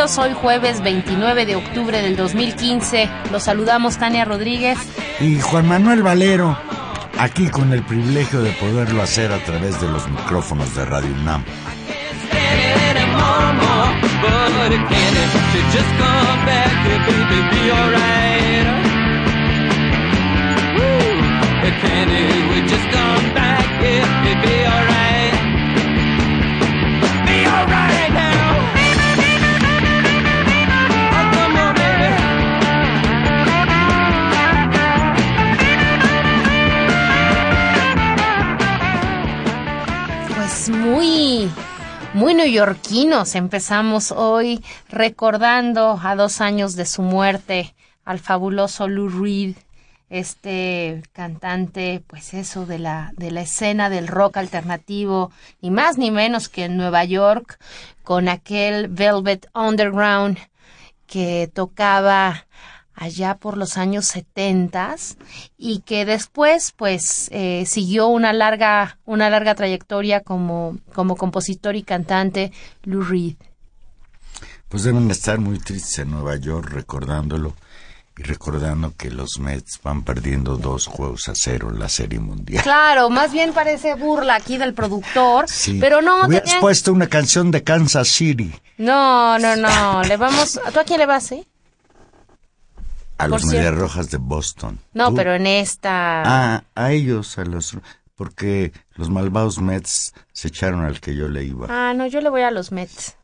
Hoy jueves 29 de octubre del 2015. Los saludamos Tania Rodríguez y Juan Manuel Valero, aquí con el privilegio de poderlo hacer a través de los micrófonos de Radio UNAM. Muy neoyorquinos. Empezamos hoy recordando a dos años de su muerte al fabuloso Lou Reed, este cantante, pues eso de la, de la escena del rock alternativo, ni más ni menos que en Nueva York, con aquel Velvet Underground que tocaba allá por los años setentas y que después pues eh, siguió una larga una larga trayectoria como como compositor y cantante Lou Reed. Pues deben estar muy tristes en Nueva York recordándolo y recordando que los Mets van perdiendo dos juegos a cero en la Serie Mundial. Claro, más bien parece burla aquí del productor, pero no. Hubieras puesto una canción de Kansas City. No, no, no. le vamos. ¿Tú a quién le vas, eh? A los Medias Rojas de Boston. No, pero en esta... Ah, a ellos, a los... Porque los malvados Mets se echaron al que yo le iba. Ah, no, yo le voy a los Mets.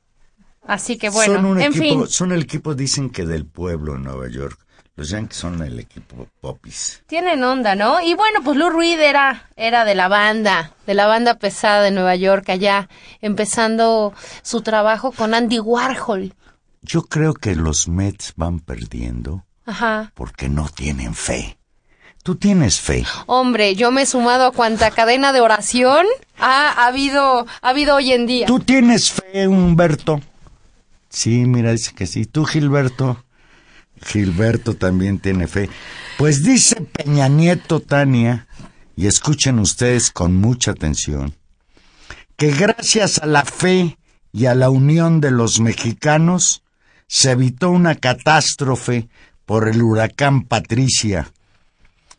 Así que bueno, son un en equipo, fin. Son el equipo, dicen que del pueblo en Nueva York. Los Yankees son el equipo popis. Tienen onda, ¿no? Y bueno, pues Lou Reed era, era de la banda, de la banda pesada de Nueva York, allá, empezando su trabajo con Andy Warhol. Yo creo que los Mets van perdiendo Ajá. Porque no tienen fe. ¿Tú tienes fe? Hombre, yo me he sumado a cuanta cadena de oración ha, habido, ha habido hoy en día. ¿Tú tienes fe, Humberto? Sí, mira, dice que sí. ¿Tú, Gilberto? Gilberto también tiene fe. Pues dice Peña Nieto, Tania, y escuchen ustedes con mucha atención, que gracias a la fe y a la unión de los mexicanos se evitó una catástrofe por el huracán Patricia.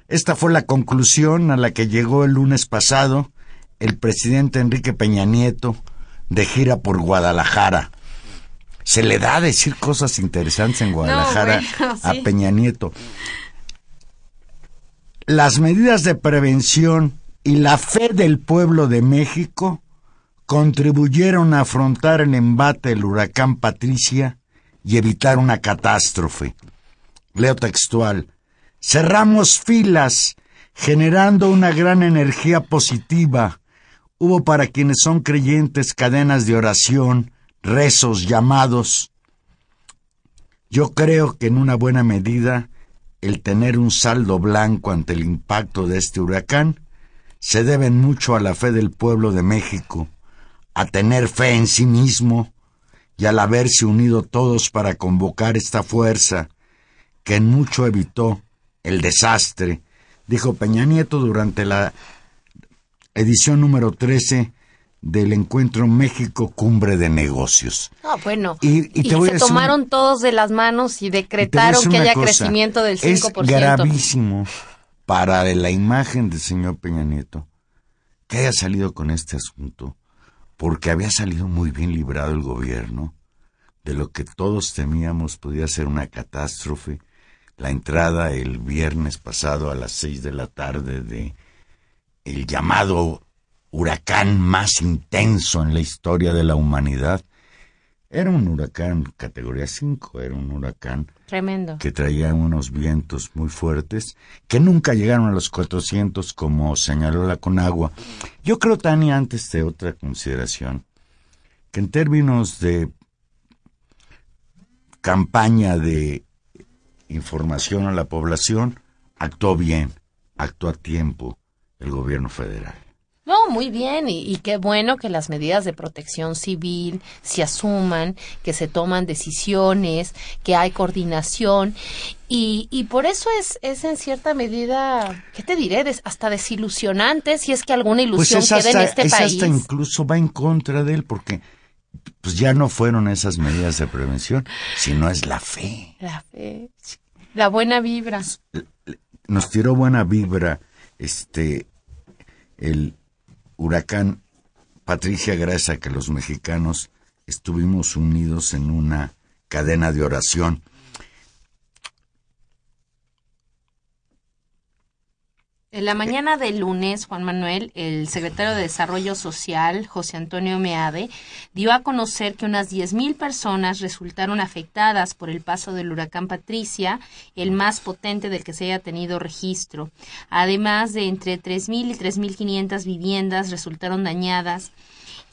Esta fue la conclusión a la que llegó el lunes pasado el presidente Enrique Peña Nieto de gira por Guadalajara. Se le da a decir cosas interesantes en Guadalajara a Peña Nieto. Las medidas de prevención y la fe del pueblo de México contribuyeron a afrontar el embate del huracán Patricia y evitar una catástrofe. Leo textual. Cerramos filas, generando una gran energía positiva. Hubo para quienes son creyentes cadenas de oración, rezos, llamados. Yo creo que en una buena medida el tener un saldo blanco ante el impacto de este huracán se debe mucho a la fe del pueblo de México, a tener fe en sí mismo y al haberse unido todos para convocar esta fuerza que en mucho evitó el desastre, dijo Peña Nieto durante la edición número 13 del encuentro México Cumbre de Negocios. Ah, bueno. Y, se tomaron todos de las manos y decretaron que haya crecimiento del 5%. Es gravísimo para la imagen del señor Peña Nieto que haya salido con este asunto, porque había salido muy bien librado el gobierno de lo que todos temíamos podía ser una catástrofe. La entrada el viernes pasado a las seis de la tarde de el llamado huracán más intenso en la historia de la humanidad. Era un huracán categoría 5, era un huracán Tremendo. que traía unos vientos muy fuertes que nunca llegaron a los 400 como señaló la Conagua. Yo creo, Tania, antes de otra consideración, que en términos de campaña de información a la población, actuó bien, actuó a tiempo el gobierno federal. No, muy bien, y, qué bueno que las medidas de protección civil se asuman, que se toman decisiones, que hay coordinación, y, y por eso es, es en cierta medida, ¿qué te diré? hasta desilusionante si es que alguna pues ilusión queda en este es país. Hasta incluso va en contra de él, porque pues ya no fueron esas medidas de prevención, sino es la fe. La fe, la buena vibra. Nos tiró buena vibra este el huracán Patricia gracias a que los mexicanos estuvimos unidos en una cadena de oración. En la mañana del lunes, Juan Manuel, el secretario de Desarrollo Social, José Antonio Meade, dio a conocer que unas 10.000 personas resultaron afectadas por el paso del huracán Patricia, el más potente del que se haya tenido registro. Además de entre 3.000 y 3.500 viviendas resultaron dañadas.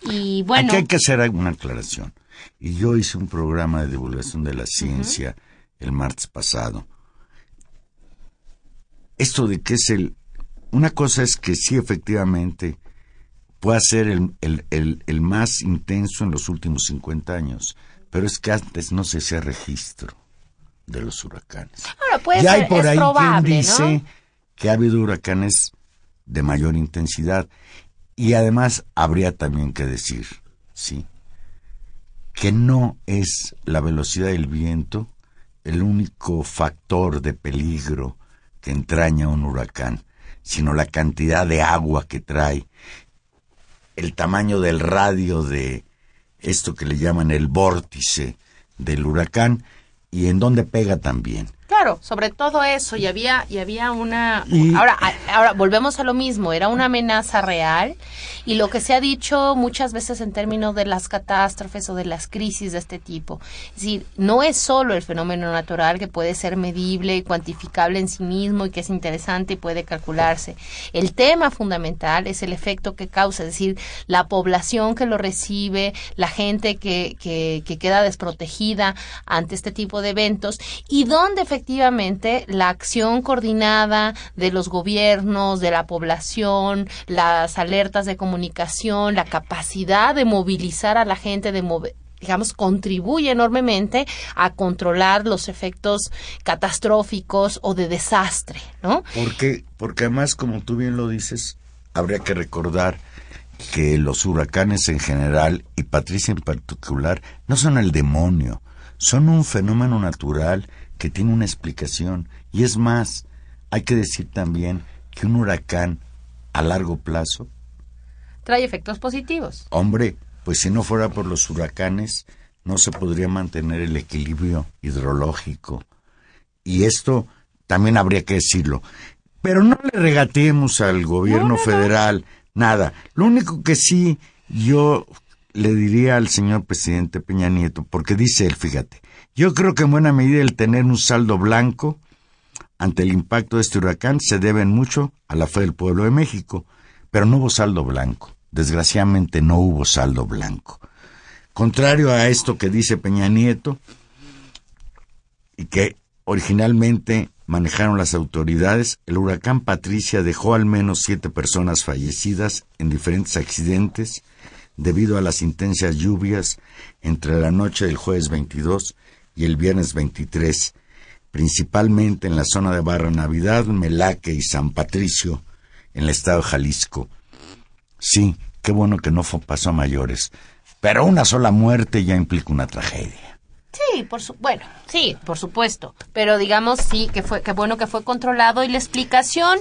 Y bueno. Aquí hay que hacer una aclaración. Y yo hice un programa de divulgación de la ciencia el martes pasado. Esto de que es el una cosa es que sí, efectivamente, puede ser el, el, el, más intenso en los últimos 50 años, pero es que antes no se hacía registro de los huracanes. Ahora, puede ya hay por ahí quien dice que ha habido huracanes de mayor intensidad. Y además habría también que decir, sí, que no es la velocidad del viento el único factor de peligro que entraña un huracán sino la cantidad de agua que trae, el tamaño del radio de esto que le llaman el vórtice del huracán y en dónde pega también. Claro, sobre todo eso, y había, y había una... Ahora, ahora, volvemos a lo mismo, era una amenaza real, y lo que se ha dicho muchas veces en términos de las catástrofes o de las crisis de este tipo. Es decir, no es solo el fenómeno natural que puede ser medible y cuantificable en sí mismo y que es interesante y puede calcularse. El tema fundamental es el efecto que causa, es decir, la población que lo recibe, la gente que, que, que queda desprotegida ante este tipo de eventos, y dónde efectivamente la acción coordinada de los gobiernos, de la población, las alertas de comunicación, la capacidad de movilizar a la gente, de digamos, contribuye enormemente a controlar los efectos catastróficos o de desastre, ¿no? Porque, porque además, como tú bien lo dices, habría que recordar que los huracanes en general y Patricia en particular no son el demonio, son un fenómeno natural que tiene una explicación. Y es más, hay que decir también que un huracán a largo plazo trae efectos positivos. Hombre, pues si no fuera por los huracanes, no se podría mantener el equilibrio hidrológico. Y esto también habría que decirlo. Pero no le regateemos al gobierno federal nada. Lo único que sí yo le diría al señor presidente Peña Nieto, porque dice él, fíjate, yo creo que en buena medida el tener un saldo blanco ante el impacto de este huracán se debe mucho a la fe del pueblo de México, pero no hubo saldo blanco. Desgraciadamente no hubo saldo blanco. Contrario a esto que dice Peña Nieto y que originalmente manejaron las autoridades, el huracán Patricia dejó al menos siete personas fallecidas en diferentes accidentes debido a las intensas lluvias entre la noche del jueves 22 y el viernes 23, principalmente en la zona de Barra Navidad, Melaque y San Patricio, en el estado de Jalisco. Sí, qué bueno que no pasó a mayores. Pero una sola muerte ya implica una tragedia. Sí, por su bueno, sí, por supuesto. Pero digamos sí que fue que bueno que fue controlado y la explicación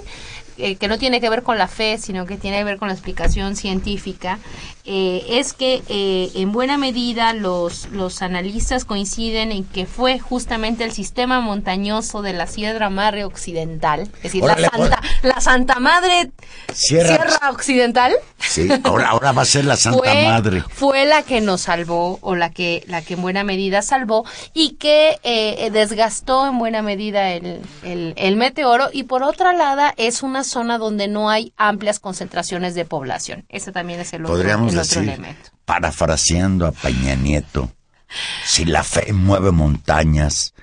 eh, que no tiene que ver con la fe, sino que tiene que ver con la explicación científica, eh, es que eh, en buena medida los, los analistas coinciden en que fue justamente el sistema montañoso de la Sierra Madre Occidental, es decir, la, Santa, la Santa Madre Sierra, Occidental. Sí, ahora, ahora va a ser la Santa Madre. Fue la que nos salvó, o la que, la que en buena medida salvó, y que desgastó en buena medida el, el, el meteoro, y por otra lado es una zona donde no hay amplias concentraciones de población. Ese también es el otro, elemento. Parafraseando a Peña Nieto, si la fe mueve montañas,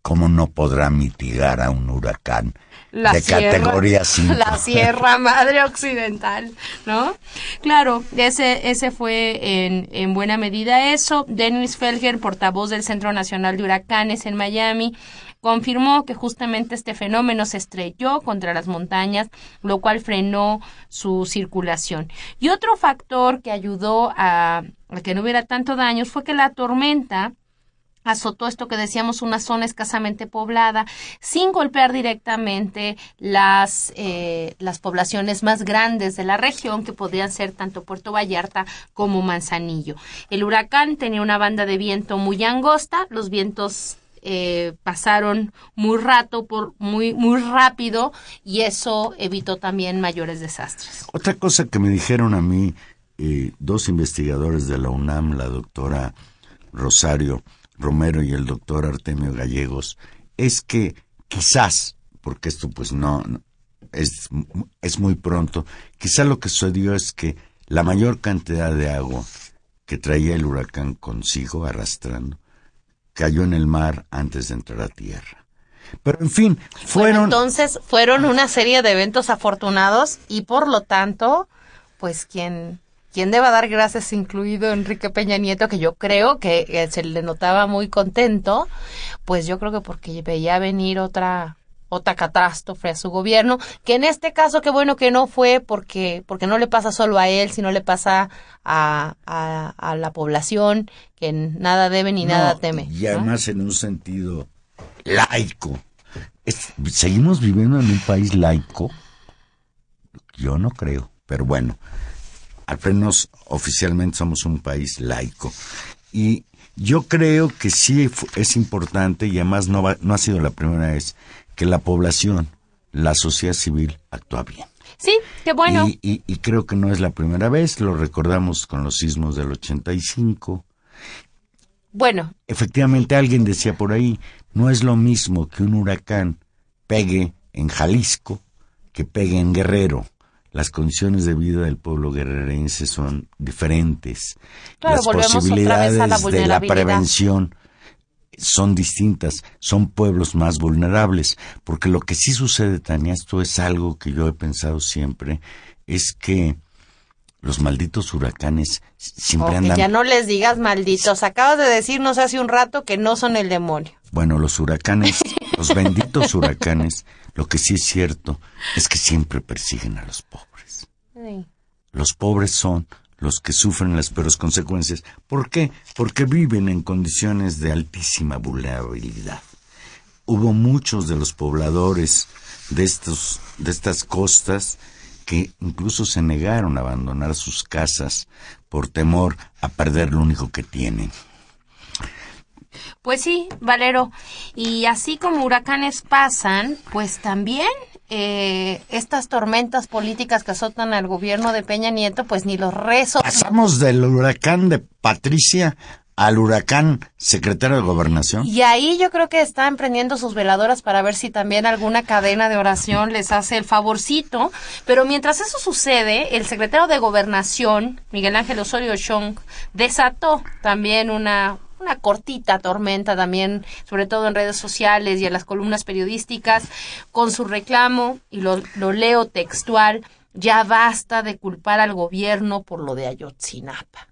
¿cómo no podrá mitigar a un huracán? de categoría 5. La Sierra Madre Occidental, ¿no? Claro, ese, ese fue en, en buena medida eso. Dennis Felger, portavoz del Centro Nacional de Huracanes en Miami, confirmó que justamente este fenómeno se estrelló contra las montañas, lo cual frenó su circulación. Y otro factor que ayudó a, que no hubiera tanto daños fue que la tormenta azotó esto que decíamos una zona escasamente poblada sin golpear directamente las eh, las poblaciones más grandes de la región que podrían ser tanto Puerto Vallarta como Manzanillo. El huracán tenía una banda de viento muy angosta, los vientos eh, pasaron muy rato, por muy, muy rápido, y eso evitó también mayores desastres. Otra cosa que me dijeron a mí eh, dos investigadores de la UNAM, la doctora Rosario Romero y el doctor Artemio Gallegos, es que quizás, porque esto pues no, es, es muy pronto, quizás lo que sucedió es que la mayor cantidad de agua que traía el huracán consigo arrastrando cayó en el mar antes de entrar a tierra. Pero en fin, fueron... entonces fueron una serie de eventos afortunados y por lo tanto, pues quien, quien deba dar gracias, incluido Enrique Peña Nieto, que yo creo que eh, se le notaba muy contento, pues yo creo que porque veía venir otra otra catástrofe a su gobierno, que en este caso qué bueno que no fue porque, porque no le pasa solo a él, sino le pasa a, a, la población que nada debe ni nada teme. Y además en un sentido laico. ¿Seguimos viviendo en un país laico? Yo no creo, pero bueno, al menos oficialmente somos un país laico. Y yo creo que sí es importante y además no, va, no ha sido la primera vez que la población, la sociedad civil actúa bien. Sí, qué bueno. Y, creo que no es la primera vez, lo recordamos con los sismos del 85. Bueno. Efectivamente, alguien decía por ahí, no es lo mismo que un huracán pegue en Jalisco que pegue en Guerrero. Las condiciones de vida del pueblo guerrerense son diferentes. Las posibilidades de la prevención son distintas, son pueblos más vulnerables, porque lo que sí sucede, Tania, esto es algo que yo he pensado siempre, es que los malditos huracanes siempre andan... Ya no les digas malditos, acabas de decirnos hace un rato que no son el demonio. Bueno, los huracanes, los benditos huracanes, lo que sí es cierto es que siempre persiguen a los pobres. Los pobres son los que sufren las peores consecuencias. ¿Por qué? Porque viven en condiciones de altísima vulnerabilidad. Hubo muchos de los pobladores de, estos, de estas costas que incluso se negaron a abandonar sus casas por temor a perder lo único que tienen. Pues sí, Valero. Y así como huracanes pasan, pues también eh, estas tormentas políticas que azotan al gobierno de Peña Nieto, pues ni los rezos. Pasamos del huracán de Patricia al huracán secretario de gobernación. Y ahí yo creo que están prendiendo sus veladoras para ver si también alguna cadena de oración les hace el favorcito. Pero mientras eso sucede, el secretario de gobernación, Miguel Ángel Osorio Chong, desató también una una cortita tormenta también, sobre todo en redes sociales y en las columnas periodísticas, con su reclamo, y lo, lo leo textual, ya basta de culpar al gobierno por lo de Ayotzinapa.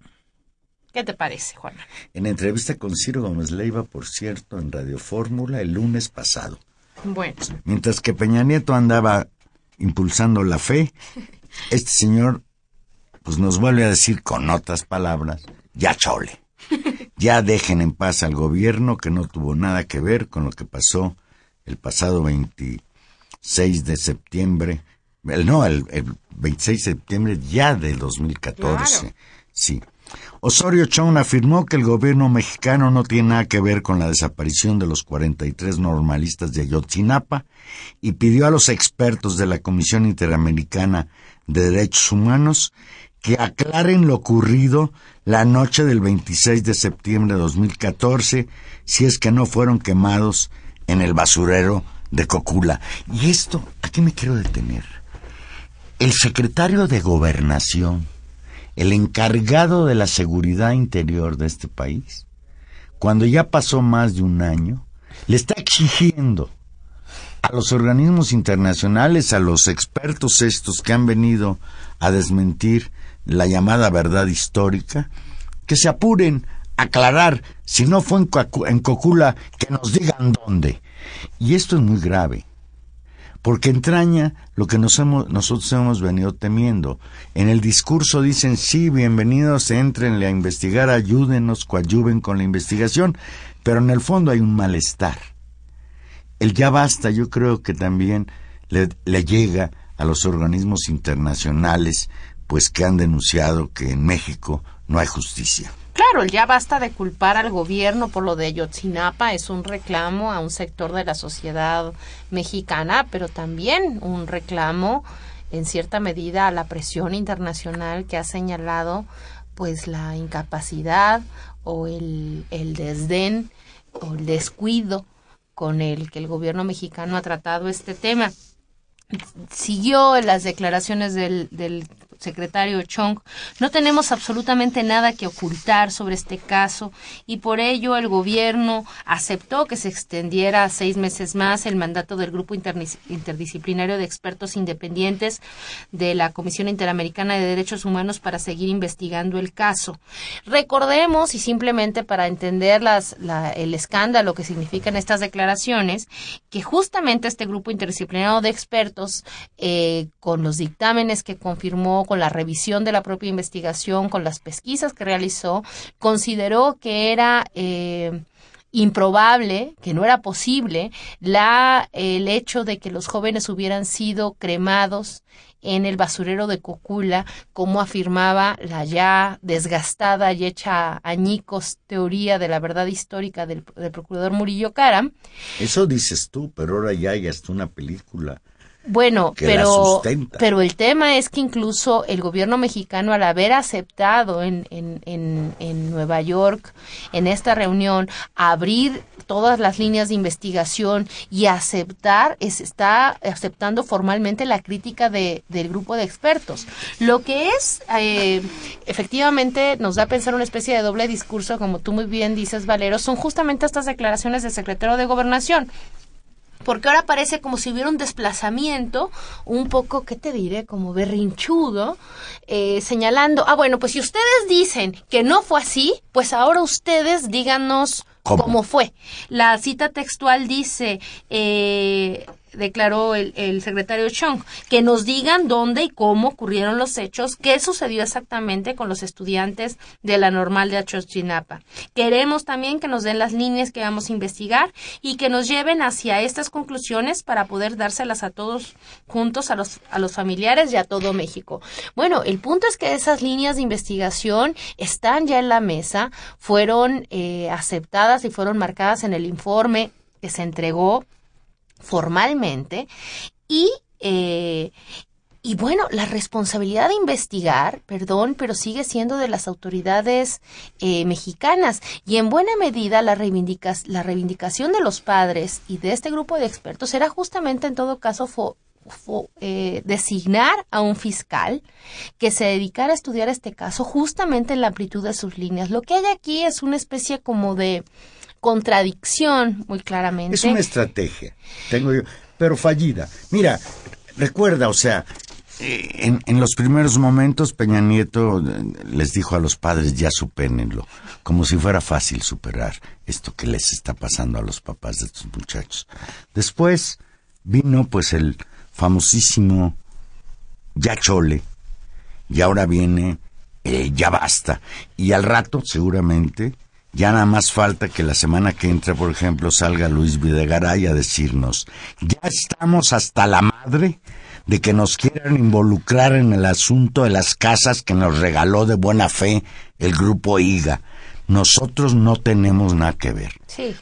¿Qué te parece, Juana? En entrevista con Ciro Gómez Leiva, por cierto, en Radio Fórmula el lunes pasado. Bueno. Mientras que Peña Nieto andaba impulsando la fe, este señor pues nos vuelve a decir con otras palabras, ya chole. Ya dejen en paz al gobierno que no tuvo nada que ver con lo que pasó el pasado 26 de septiembre, no, el, 26 de septiembre ya del 2014. Sí. Osorio Chong afirmó que el gobierno mexicano no tiene nada que ver con la desaparición de los 43 normalistas de Ayotzinapa y pidió a los expertos de la Comisión Interamericana de Derechos Humanos que aclaren lo ocurrido la noche del 26 de septiembre de 2014 si es que no fueron quemados en el basurero de Cocula. Y esto, aquí me quiero detener. El secretario de Gobernación, el encargado de la seguridad interior de este país, cuando ya pasó más de un año, le está exigiendo a los organismos internacionales, a los expertos estos que han venido a desmentir la llamada verdad histórica, que se apuren a aclarar, si no fue en, Cocula, que nos digan dónde. Y esto es muy grave, porque entraña lo que nos hemos, nosotros hemos venido temiendo. En el discurso dicen, sí, bienvenidos, entrenle a investigar, ayúdenos, coadyuven con la investigación, pero en el fondo hay un malestar. El ya basta, yo creo que también le, le llega a los organismos internacionales pues que han denunciado que en México no hay justicia. Claro, ya basta de culpar al gobierno por lo de Ayotzinapa, es un reclamo a un sector de la sociedad mexicana, pero también un reclamo en cierta medida a la presión internacional que ha señalado pues la incapacidad o el, el desdén o el descuido con el que el gobierno mexicano ha tratado este tema siguió las declaraciones del, del secretario Chong, no tenemos absolutamente nada que ocultar sobre este caso y por ello el gobierno aceptó que se extendiera seis meses más el mandato del Grupo Interdisciplinario de Expertos Independientes de la Comisión Interamericana de Derechos Humanos para seguir investigando el caso. Recordemos, y simplemente para entender el escándalo que significan estas declaraciones, que justamente este Grupo Interdisciplinario de Expertos, eh, con los dictámenes que confirmó con la revisión de la propia investigación, con las pesquisas que realizó, consideró que era eh, improbable, que no era posible, la, el hecho de que los jóvenes hubieran sido cremados en el basurero de Cocula, como afirmaba la ya desgastada y hecha añicos teoría de la verdad histórica del, del procurador Murillo Caram. Eso dices tú, pero ahora ya hay hasta una película bueno, pero, pero el tema es que incluso el gobierno mexicano, al haber aceptado en, en, en, en Nueva York, en esta reunión, abrir todas las líneas de investigación y aceptar, está aceptando formalmente la crítica de, del grupo de expertos. Lo que es, eh, efectivamente, nos da a pensar una especie de doble discurso, como tú muy bien dices, Valero, son justamente estas declaraciones del secretario de Gobernación porque ahora parece como si hubiera un desplazamiento un poco, ¿qué te diré? Como berrinchudo, eh, señalando, ah, bueno, pues si ustedes dicen que no fue así, pues ahora ustedes díganos ¿Cómo? fue. La cita textual dice, eh, declaró el, el, secretario Chong, que nos digan dónde y cómo ocurrieron los hechos, qué sucedió exactamente con los estudiantes de la normal de Achochinapa. Queremos también que nos den las líneas que vamos a investigar y que nos lleven hacia estas conclusiones para poder dárselas a todos juntos, a los, a los familiares y a todo México. Bueno, el punto es que esas líneas de investigación están ya en la mesa, fueron eh, aceptadas y fueron marcadas en el informe que se entregó formalmente y eh, y bueno, la responsabilidad de investigar, perdón, pero sigue siendo de las autoridades eh, mexicanas y en buena medida la, la reivindicación de los padres y de este grupo de expertos era justamente en todo caso eh, designar a un fiscal que se dedicara a estudiar este caso justamente en la amplitud de sus líneas. Lo que hay aquí es una especie como de contradicción, muy claramente. Es una estrategia, tengo yo, pero fallida. Mira, recuerda, o sea, eh, en, los primeros momentos Peña Nieto eh, les dijo a los padres ya supénenlo, como si fuera fácil superar esto que les está pasando a los papás de estos muchachos. Después vino pues el famosísimo ya chole, y ahora viene eh, ya basta. Y al rato, seguramente, ya nada más falta que la semana que entra, por ejemplo, salga Luis Videgaray a decirnos, ya estamos hasta la madre de que nos quieran involucrar en el asunto de las casas que nos regaló de buena fe el grupo IGA. Nosotros no tenemos nada que ver. Sí.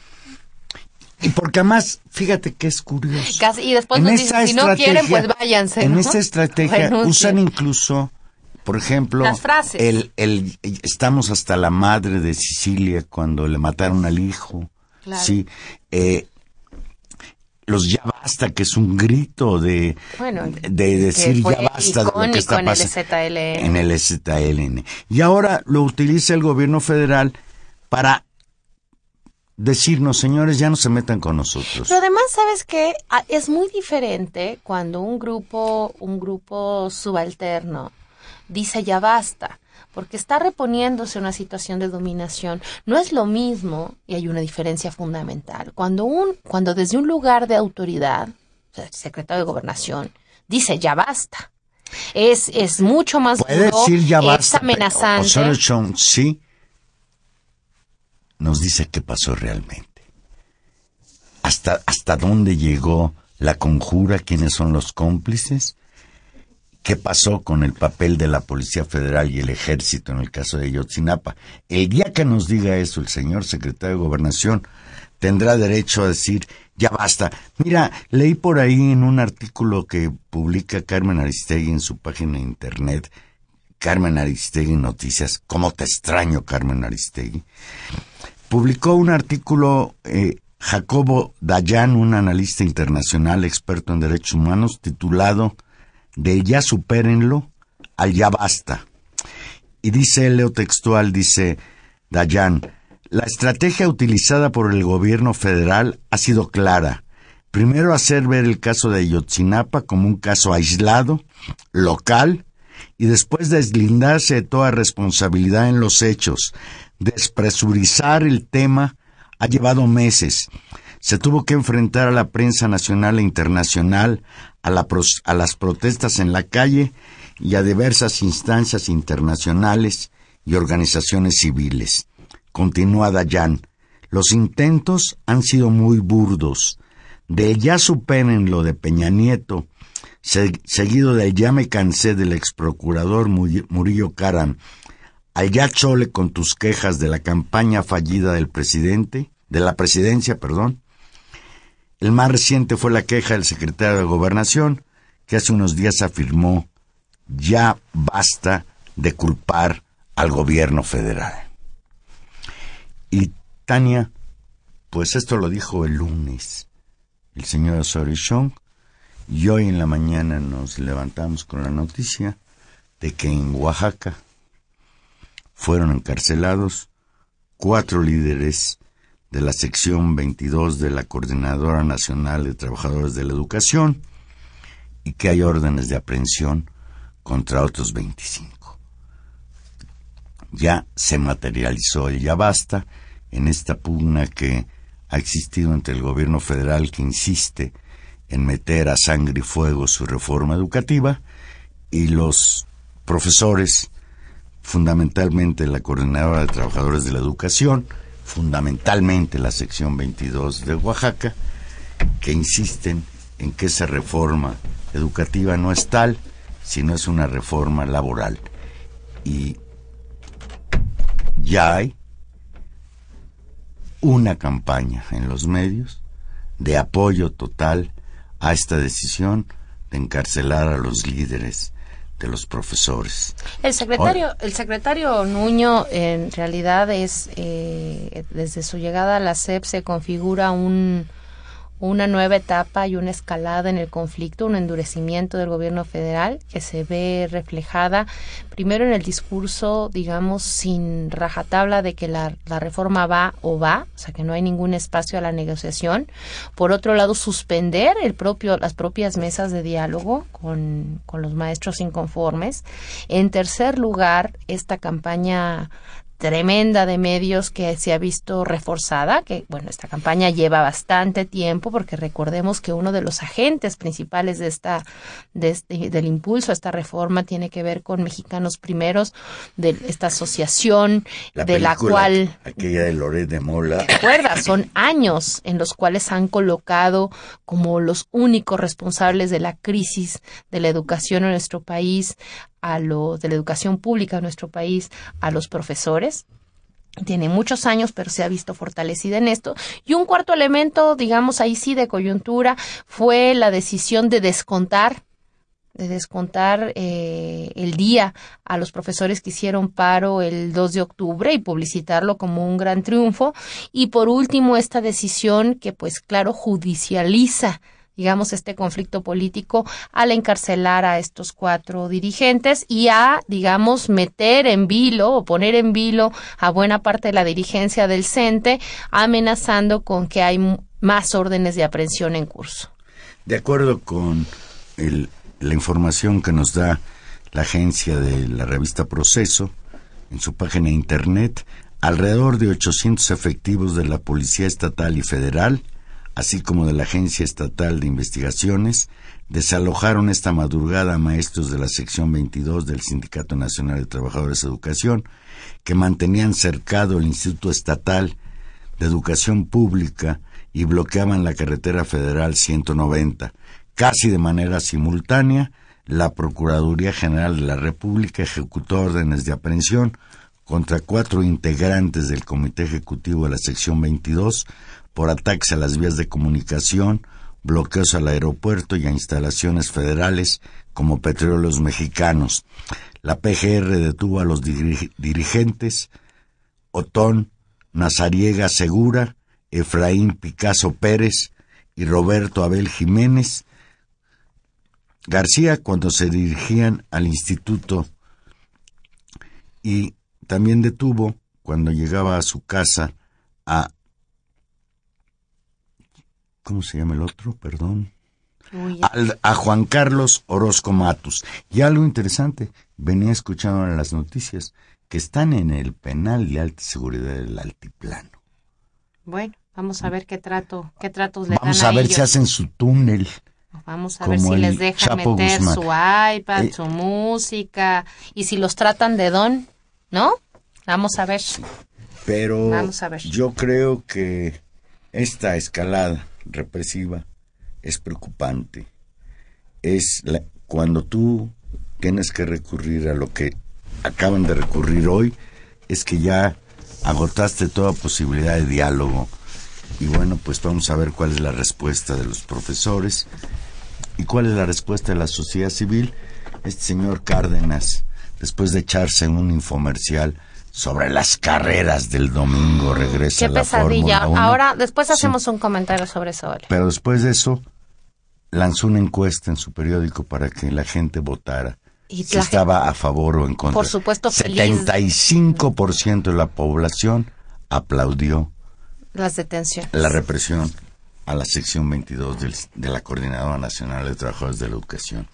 Y porque además, fíjate que es curioso. y después nos dicen, si no quieren, pues váyanse. En esta estrategia usan incluso, por ejemplo, Las frases. El, el, estamos hasta la madre de Sicilia cuando le mataron al hijo. Claro. Sí. Eh, los ya basta, que es un grito de, de decir ya basta de lo que está pasando en el. Y ahora lo utiliza el gobierno federal para decirnos, señores, ya no se metan con nosotros. Pero además, ¿sabes qué? Ah, es muy diferente cuando un grupo, un grupo subalterno dice ya basta porque está reponiéndose una situación de dominación. No es lo mismo, y hay una diferencia fundamental, cuando, un, cuando desde un lugar de autoridad, o sea, el secretario de gobernación, dice ya basta. Es, es mucho más Puede decir ya basta, es amenazante. sí nos dice qué pasó realmente. Hasta, hasta dónde llegó la conjura, quiénes son los cómplices qué pasó con el papel de la Policía Federal y el Ejército en el caso de Yotzinapa. El día que nos diga eso el señor secretario de Gobernación, tendrá derecho a decir, ya basta. Mira, leí por ahí en un artículo que publica Carmen Aristegui en su página de internet, Carmen Aristegui Noticias, ¿cómo te extraño Carmen Aristegui? Publicó un artículo eh, Jacobo Dayan, un analista internacional experto en derechos humanos, titulado de ya supérenlo al ya basta. Y dice el leo textual, dice Dayan, la estrategia utilizada por el gobierno federal ha sido clara. Primero hacer ver el caso de Ayotzinapa como un caso aislado, local, y después deslindarse de toda responsabilidad en los hechos. Despresurizar el tema ha llevado meses. Se tuvo que enfrentar a la prensa nacional e internacional, a, las protestas en la calle y a diversas instancias internacionales y organizaciones civiles. Continúa Dayan. Los intentos han sido muy burdos. De ya superen lo de Peña Nieto, seguido del ya me cansé del exprocurador Murillo Caram, al ya chole con tus quejas de la campaña fallida del presidente, de la presidencia, perdón, el más reciente fue la queja del secretario de Gobernación, que hace unos días afirmó, ya basta de culpar al gobierno federal. Y Tania, pues esto lo dijo el lunes el señor Sorichon, y hoy en la mañana nos levantamos con la noticia de que en Oaxaca fueron encarcelados cuatro líderes de la sección 22 de la Coordinadora Nacional de Trabajadores de la Educación y que hay órdenes de aprehensión contra otros 25. Ya se materializó el ya basta en esta pugna que ha existido entre el gobierno federal que insiste en meter a sangre y fuego su reforma educativa y los profesores, fundamentalmente la Coordinadora de Trabajadores de la Educación, fundamentalmente la sección 22 de Oaxaca, que insisten en que esa reforma educativa no es tal, sino es una reforma laboral. Y ya hay una campaña en los medios de apoyo total a esta decisión de encarcelar a los líderes de los profesores. El secretario, el secretario Nuño en realidad es, eh, desde su llegada a la SEP se configura un, una nueva etapa y una escalada en el conflicto, un endurecimiento del gobierno federal que se ve reflejada primero en el discurso, digamos, sin rajatabla de que la, la, reforma va o va, o sea que no hay ningún espacio a la negociación. Por otro lado, suspender el propio, las propias mesas de diálogo con, con los maestros inconformes. En tercer lugar, esta campaña tremenda de medios que se ha visto reforzada, que bueno, esta campaña lleva bastante tiempo porque recordemos que uno de los agentes principales de esta de este, del impulso a esta reforma tiene que ver con Mexicanos Primeros de esta asociación de la cual aquella de Loret de Mola. Recuerda, son años en los cuales han colocado como los únicos responsables de la crisis de la educación en nuestro país a lo de la educación pública en nuestro país a los profesores tiene muchos años, pero se ha visto fortalecida en esto. Y un cuarto elemento, digamos ahí sí, de coyuntura, fue la decisión de descontar de descontar eh, el día a los profesores que hicieron paro el 2 de octubre y publicitarlo como un gran triunfo. Y por último, esta decisión que, pues claro, judicializa digamos, este conflicto político al encarcelar a estos cuatro dirigentes y a, digamos, meter en vilo o poner en vilo a buena parte de la dirigencia del CENTE, amenazando con que hay más órdenes de aprehensión en curso. De acuerdo con la información que nos da la agencia de la revista Proceso, en su página internet, alrededor de 800 efectivos de la Policía Estatal y Federal así como de la Agencia Estatal de Investigaciones, desalojaron esta madrugada a maestros de la sección 22 del Sindicato Nacional de Trabajadores de Educación, que mantenían cercado el Instituto Estatal de Educación Pública y bloqueaban la carretera federal 190. Casi de manera simultánea, la Procuraduría General de la República ejecutó órdenes de aprehensión contra cuatro integrantes del Comité Ejecutivo de la sección 22 por ataques a las vías de comunicación, bloqueos al aeropuerto y a instalaciones federales como petróleos mexicanos. La PGR detuvo a los dirigentes Otón Nazariega Segura, Efraín Picasso Pérez y Roberto Abel Jiménez García cuando se dirigían al instituto y también detuvo cuando llegaba a su casa a ¿Cómo se llama el otro? Perdón. a Juan Carlos Orozco Matus. Y algo interesante, venía escuchando en las noticias que están en el penal de alta seguridad del altiplano. Bueno, vamos a ver qué trato, qué tratos le Vamos a ver si hacen su túnel. Vamos a ver si les dejan meter su iPad, eh, su música y si los tratan de don, ¿no? Vamos a ver. Pero Vamos a ver. yo creo que esta escalada represiva es preocupante. Es cuando tú tienes que recurrir a lo que acaban de recurrir hoy, es que ya agotaste toda posibilidad de diálogo. Y bueno, pues vamos a ver cuál es la respuesta de los profesores y cuál es la respuesta de la sociedad civil. Este señor Cárdenas, después de echarse en un infomercial, sobre las carreras del domingo regresa Qué pesadilla. Ahora, después hacemos un comentario sobre eso. Pero después de eso, lanzó una encuesta en su periódico para que la gente votara. Y si estaba a favor o en contra. Por supuesto, 75% de la población aplaudió las detenciones. La represión a la sección 22 del, de la Coordinadora Nacional de Trabajadores de la Educación.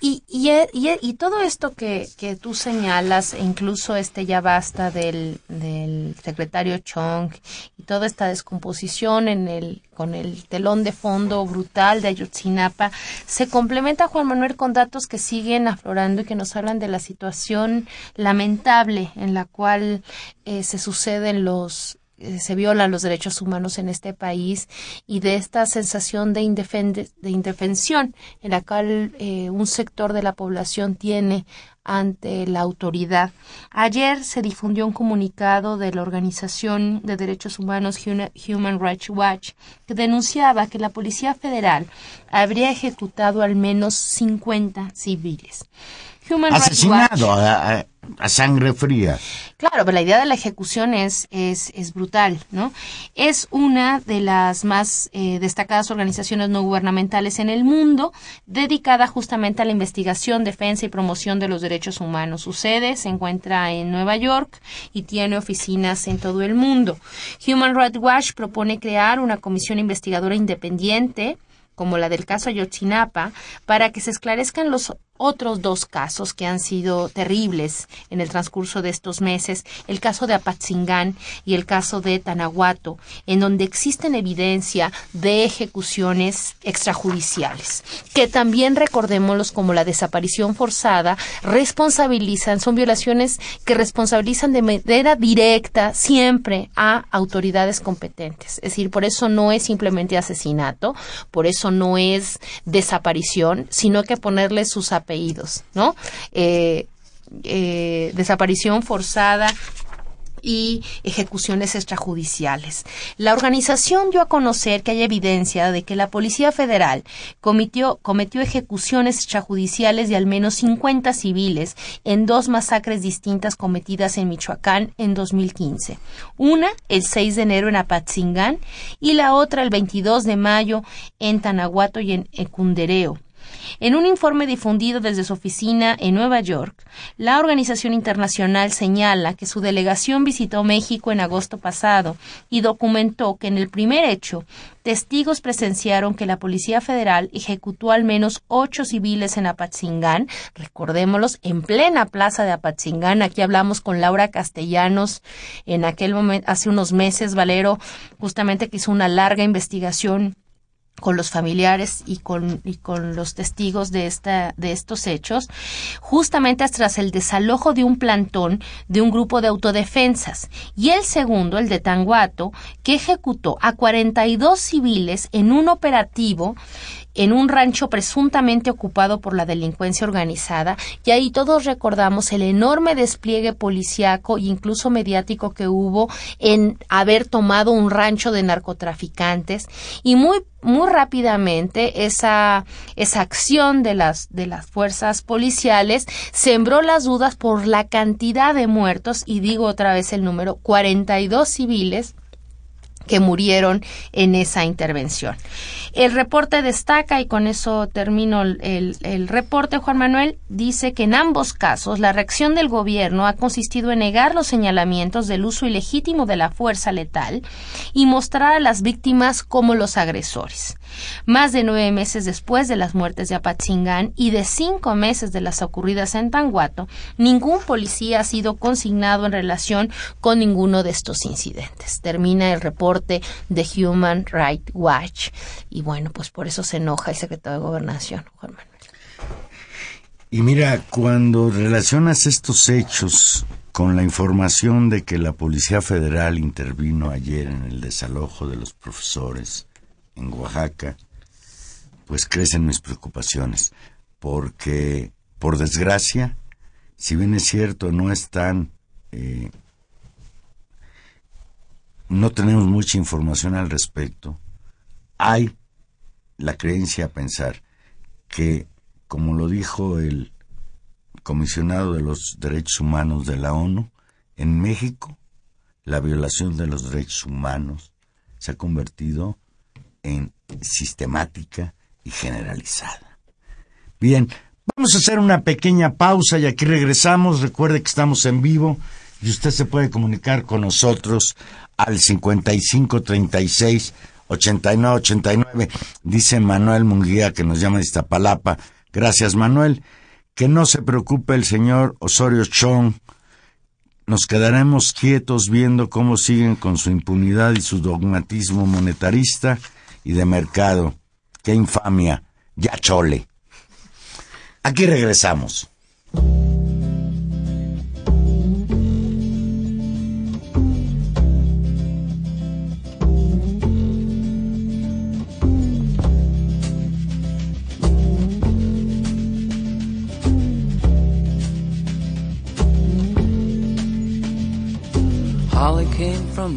Y, y, y, todo esto que, que, tú señalas, e incluso este ya basta del, del secretario Chong y toda esta descomposición en el, con el telón de fondo brutal de Ayotzinapa, se complementa, Juan Manuel, con datos que siguen aflorando y que nos hablan de la situación lamentable en la cual eh, se suceden los se violan los derechos humanos en este país y de esta sensación de, de indefensión en la cual eh, un sector de la población tiene ante la autoridad. Ayer se difundió un comunicado de la Organización de Derechos Humanos Human Rights Watch que denunciaba que la Policía Federal habría ejecutado al menos 50 civiles. Asesinado a, sangre fría. Claro, pero la idea de la ejecución es, es, es brutal, ¿no? Es una de las más eh, destacadas organizaciones no gubernamentales en el mundo, dedicada justamente a la investigación, defensa y promoción de los derechos humanos. Su sede se encuentra en Nueva York y tiene oficinas en todo el mundo. Human Rights Watch propone crear una comisión investigadora independiente como la del caso Ayotzinapa, para que se esclarezcan los otros dos casos que han sido terribles en el transcurso de estos meses, el caso de Apatzingán y el caso de Tanahuato, en donde existen evidencia de ejecuciones extrajudiciales, que también recordémoslos como la desaparición forzada, responsabilizan, son violaciones que responsabilizan de manera directa siempre a autoridades competentes. Es decir, por eso no es simplemente asesinato, por eso no es desaparición, sino que ponerle sus apellidos, ¿no? Eh, eh, desaparición forzada y ejecuciones extrajudiciales. La organización dio a conocer que hay evidencia de que la Policía Federal cometió, cometió ejecuciones extrajudiciales de al menos 50 civiles en dos masacres distintas cometidas en Michoacán en 2015. Una el 6 de enero en Apatzingán y la otra el 22 de mayo en Tanahuato y en Ecundereo. En un informe difundido desde su oficina en Nueva York, la organización internacional señala que su delegación visitó México en agosto pasado y documentó que en el primer hecho, testigos presenciaron que la Policía Federal ejecutó al menos ocho civiles en Apatzingán, recordémoslos, en plena plaza de Apatzingán. Aquí hablamos con Laura Castellanos en aquel momento, hace unos meses, Valero, justamente que hizo una larga investigación con los familiares y con, y con los testigos de, esta, de estos hechos, justamente tras el desalojo de un plantón de un grupo de autodefensas, y el segundo, el de Tanguato, que ejecutó a 42 civiles en un operativo en un rancho presuntamente ocupado por la delincuencia organizada, y ahí todos recordamos el enorme despliegue policiaco e incluso mediático que hubo en haber tomado un rancho de narcotraficantes. Y muy muy rápidamente esa, esa acción de las, de las fuerzas policiales sembró las dudas por la cantidad de muertos y digo otra vez el número 42 civiles que murieron en esa intervención. El reporte destaca, y con eso termino el, el, reporte, Juan Manuel, dice que en ambos casos la reacción del gobierno ha consistido en negar los señalamientos del uso ilegítimo de la fuerza letal y mostrar a las víctimas como los agresores. Más de nueve meses después de las muertes de Apatzingán y de cinco meses de las ocurridas en Tanguato, ningún policía ha sido consignado en relación con ninguno de estos incidentes. Termina el reporte de Human Rights Watch. Y bueno, pues por eso se enoja el secretario de Gobernación, Juan Manuel. Y mira, cuando relacionas estos hechos con la información de que la Policía Federal intervino ayer en el desalojo de los profesores, en Oaxaca, pues crecen mis preocupaciones, porque, por desgracia, si bien es cierto, no están, eh, no tenemos mucha información al respecto, hay la creencia a pensar que, como lo dijo el comisionado de los derechos humanos de la ONU, en México la violación de los derechos humanos se ha convertido en sistemática y generalizada. Bien, vamos a hacer una pequeña pausa y aquí regresamos. Recuerde que estamos en vivo y usted se puede comunicar con nosotros al 5536 8989. Dice Manuel Munguía que nos llama de Iztapalapa. Gracias, Manuel. Que no se preocupe el señor Osorio Chong. Nos quedaremos quietos viendo cómo siguen con su impunidad y su dogmatismo monetarista y de mercado. ¡Qué infamia! Ya chole. Aquí regresamos.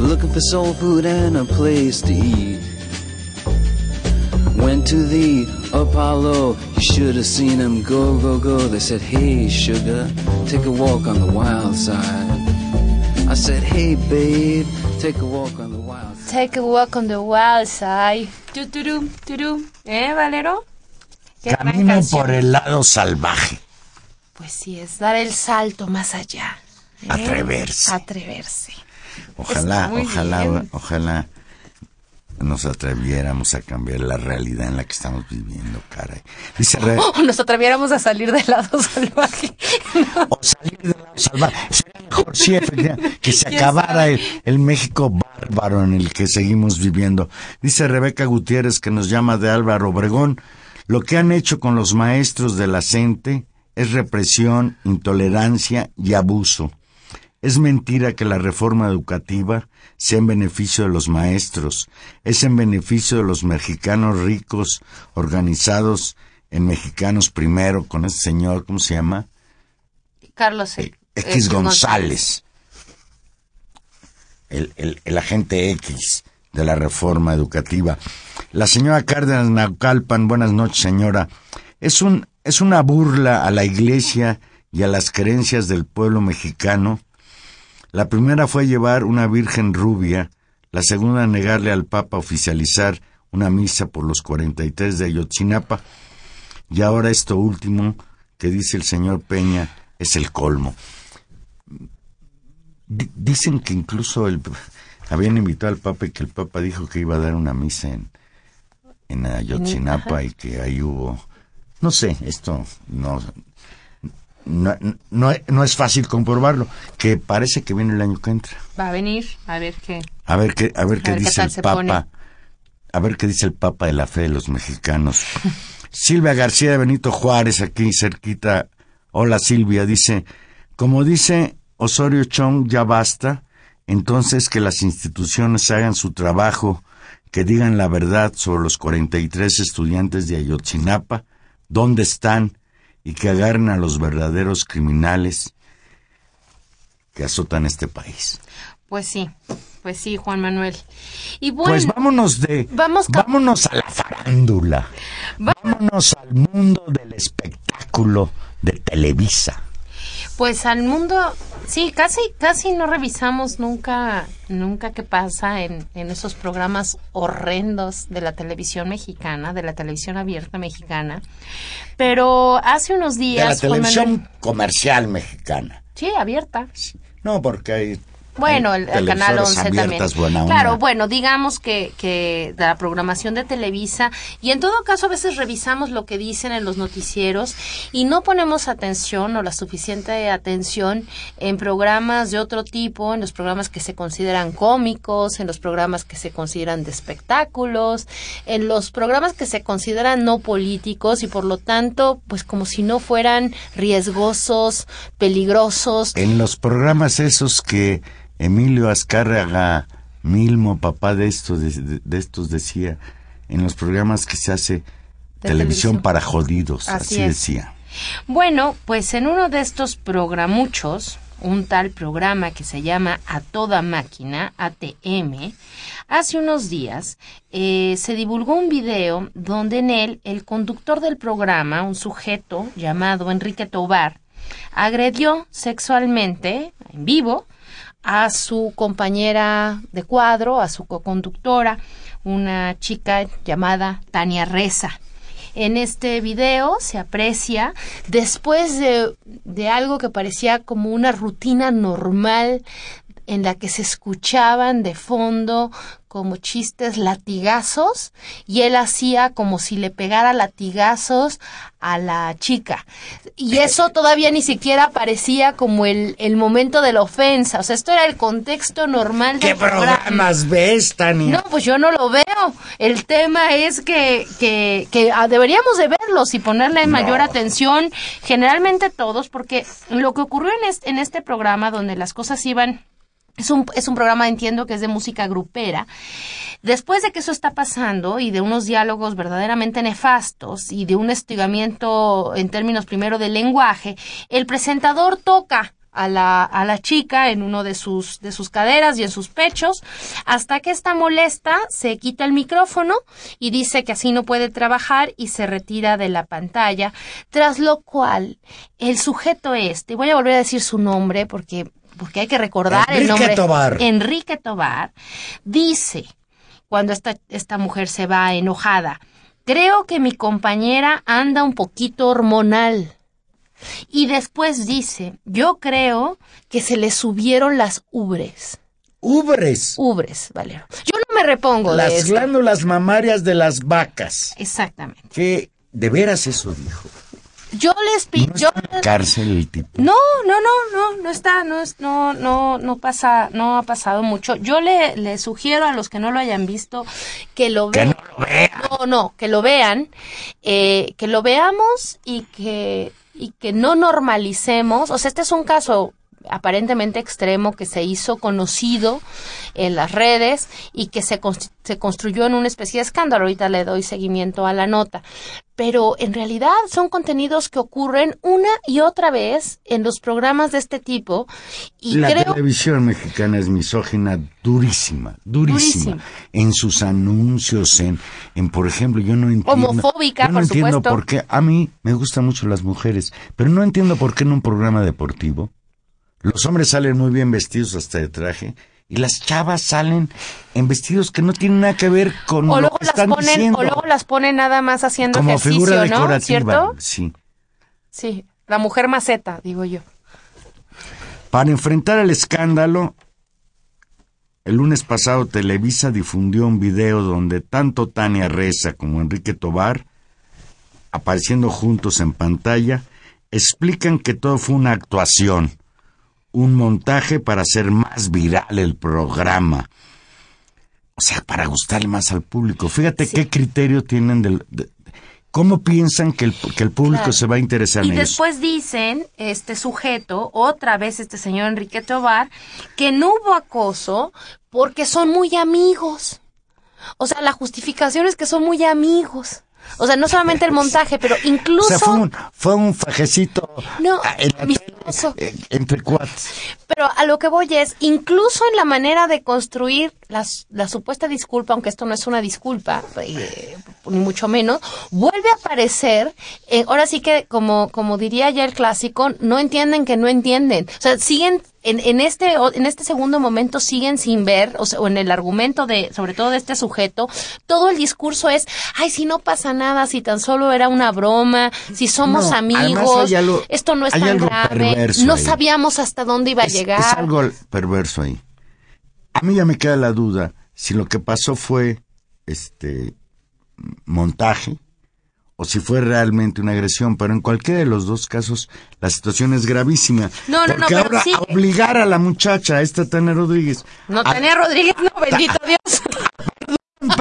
looking for soul food and a place to eat. Went to the Apollo, you should have seen him go, go, go. They said, Hey, sugar, take a walk on the wild side. I said, Hey, babe, take a walk on the wild side. Take a walk on the wild side. Tuturum, turum. ¿Eh, Valero? Camino por el lado salvaje. Pues sí, es dar el salto más allá. ¿eh? Atreverse. Atreverse. Ojalá, ojalá, ojalá nos atreviéramos a cambiar la realidad en la que estamos viviendo, caray. Dice oh, nos atreviéramos a salir del lado salvaje. O salir del lado salvaje. Sería mejor, sí, que se acabara el, el, México bárbaro en el que seguimos viviendo. Dice Rebeca Gutiérrez, que nos llama de Álvaro Obregón, lo que han hecho con los maestros de la CENTE es represión, intolerancia y abuso. Es mentira que la reforma educativa sea en beneficio de los maestros, es en beneficio de los mexicanos ricos organizados en Mexicanos Primero con ese señor, ¿cómo se llama? Carlos e. X, González, El, el, el, agente X de la reforma educativa. La señora Cárdenas Naucalpan, buenas noches señora. Es un es una burla a la Iglesia y a las creencias del pueblo mexicano. La primera fue llevar una Virgen rubia, la segunda negarle al Papa oficializar una misa por los 43 de Ayotzinapa, y ahora esto último que dice el señor Peña es el colmo. dicen que incluso el, habían invitado al Papa y que el Papa dijo que iba a dar una misa en, en Ayotzinapa y que ahí hubo no sé, esto no, no, no, es fácil comprobarlo, que parece que viene el año que entra. Va a venir, a ver qué. A ver qué, a ver qué dice el Papa. A ver qué dice el Papa de la fe de los mexicanos. Silvia García de Benito Juárez, aquí cerquita. Hola Silvia, dice, como dice Osorio Chong, ya basta, entonces que las instituciones hagan su trabajo, que digan la verdad sobre los 43 estudiantes de Ayotzinapa, dónde están y que agarren a los verdaderos criminales que azotan este país. Pues sí, pues sí, Juan Manuel. Y pues vámonos de, vámonos a la farándula, vámonos al mundo del espectáculo de Televisa. Pues al mundo, sí, casi, casi no revisamos nunca, nunca qué pasa en, en esos programas horrendos de la televisión mexicana, de la televisión abierta mexicana. Pero hace unos días. De la televisión comercial mexicana. Sí, abierta. No, porque hay bueno, el, canal 11 también. Claro, bueno, digamos que, que la programación de Televisa y en todo caso a veces revisamos lo que dicen en los noticieros y no ponemos atención o la suficiente atención en programas de otro tipo, en los programas que se consideran cómicos, en los programas que se consideran de espectáculos, en los programas que se consideran no políticos y por lo tanto, pues como si no fueran riesgosos, peligrosos. En los programas esos que Emilio Azcárraga Milmo, papá de estos, de, estos decía, en los programas que se hace televisión, para jodidos, así, decía. Bueno, pues en uno de estos programuchos, un tal programa que se llama A Toda Máquina, ATM, hace unos días eh, se divulgó un video donde en él el conductor del programa, un sujeto llamado Enrique Tobar, agredió sexualmente en vivo a su compañera de cuadro, a su co-conductora, una chica llamada Tania Reza. En este video se aprecia, después de, de algo que parecía como una rutina normal en la que se escuchaban de fondo como chistes latigazos y él hacía como si le pegara latigazos a la chica. Y eso todavía ni siquiera parecía como el, el momento de la ofensa. O sea, esto era el contexto normal ¿Qué programas ves, Tania? No, pues yo no lo veo. El tema es que, que, que ah, deberíamos de verlos y ponerle mayor atención, generalmente todos, porque lo que ocurrió en este, en este programa donde las cosas iban es un, es un programa, entiendo, que es de música grupera. Después de que eso está pasando y de unos diálogos verdaderamente nefastos y de un estigamiento en términos primero del lenguaje, el presentador toca a la, a la chica en uno de sus, de sus caderas y en sus pechos, hasta que está molesta, se quita el micrófono y dice que así no puede trabajar y se retira de la pantalla, tras lo cual el sujeto este, voy a volver a decir su nombre porque porque hay que recordar el nombre. Tobar. Enrique Tobar dice, cuando esta, esta mujer se va enojada, creo que mi compañera anda un poquito hormonal. Y después dice, yo creo que se le subieron las ubres. Ubres. Ubres, Valero. Yo no me repongo las de Las glándulas mamarias de las vacas. Exactamente. Que de veras eso dijo. Yo les pido. ¿No cárcel el tipo? No, no, no, no, no está, no, no, no, no pasa, no ha pasado mucho. Yo le, le sugiero a los que no lo hayan visto que lo vean. Que no lo vean. No, no, que lo vean, eh, que lo veamos y que, y que no normalicemos. O sea, este es un caso aparentemente extremo que se hizo conocido en las redes y que se, se construyó en una especie de escándalo. Ahorita le doy seguimiento a la nota. Pero en realidad son contenidos que ocurren una y otra vez en los programas de este tipo. Y la televisión mexicana es misógina durísima, durísima, En sus anuncios, en, en, por ejemplo, yo no entiendo. Homofóbica, no entiendo por qué. A mí me gustan mucho las mujeres, pero no entiendo por qué en un programa deportivo los hombres salen muy bien vestidos hasta de traje y las chavas salen en vestidos que no tienen nada que ver con o lo que están ponen, diciendo. O luego las ponen nada más haciendo Como ejercicio, figura ¿no? decorativa, ¿Cierto? Sí. Sí, la mujer maceta, digo yo. Para enfrentar el escándalo, el lunes pasado Televisa difundió un video donde tanto Tania Reza como Enrique Tobar, apareciendo juntos en pantalla, explican que todo fue una actuación un montaje para hacer más viral el programa. O sea, para gustarle más al público. Fíjate qué criterio tienen del... ¿Cómo piensan que el, que el público se va a interesar y en eso? Y después dicen, este sujeto, otra vez este señor Enrique Tobar, que no hubo acoso porque son muy amigos. O sea, la justificación es que son muy amigos. O sea, no solamente el montaje, pero incluso... O sea, fue un, fue un fajecito no, eh, entre cuates. Pero a lo que voy es, incluso en la manera de construir las, la supuesta disculpa, aunque esto no es una disculpa, eh, ni mucho menos, vuelve a aparecer, eh, ahora sí que, como, como diría ya el clásico, no entienden que no entienden. O sea, siguen en, en, este en este segundo momento siguen sin ver o, sea, o, en el argumento de sobre todo de este sujeto todo el discurso es ay si no pasa nada si tan solo era una broma si somos no, amigos algo, esto no es tan grave no ahí. sabíamos hasta dónde iba es, a llegar es algo perverso ahí a mí ya me queda la duda si lo que pasó fue este montaje o si fue realmente una agresión, pero en cualquiera de los dos casos la situación es gravísima. No, no, porque no, ahora sí. obligar a la muchacha, a esta Tania Rodríguez. No, a... Tania Rodríguez, no, bendito Dios. no,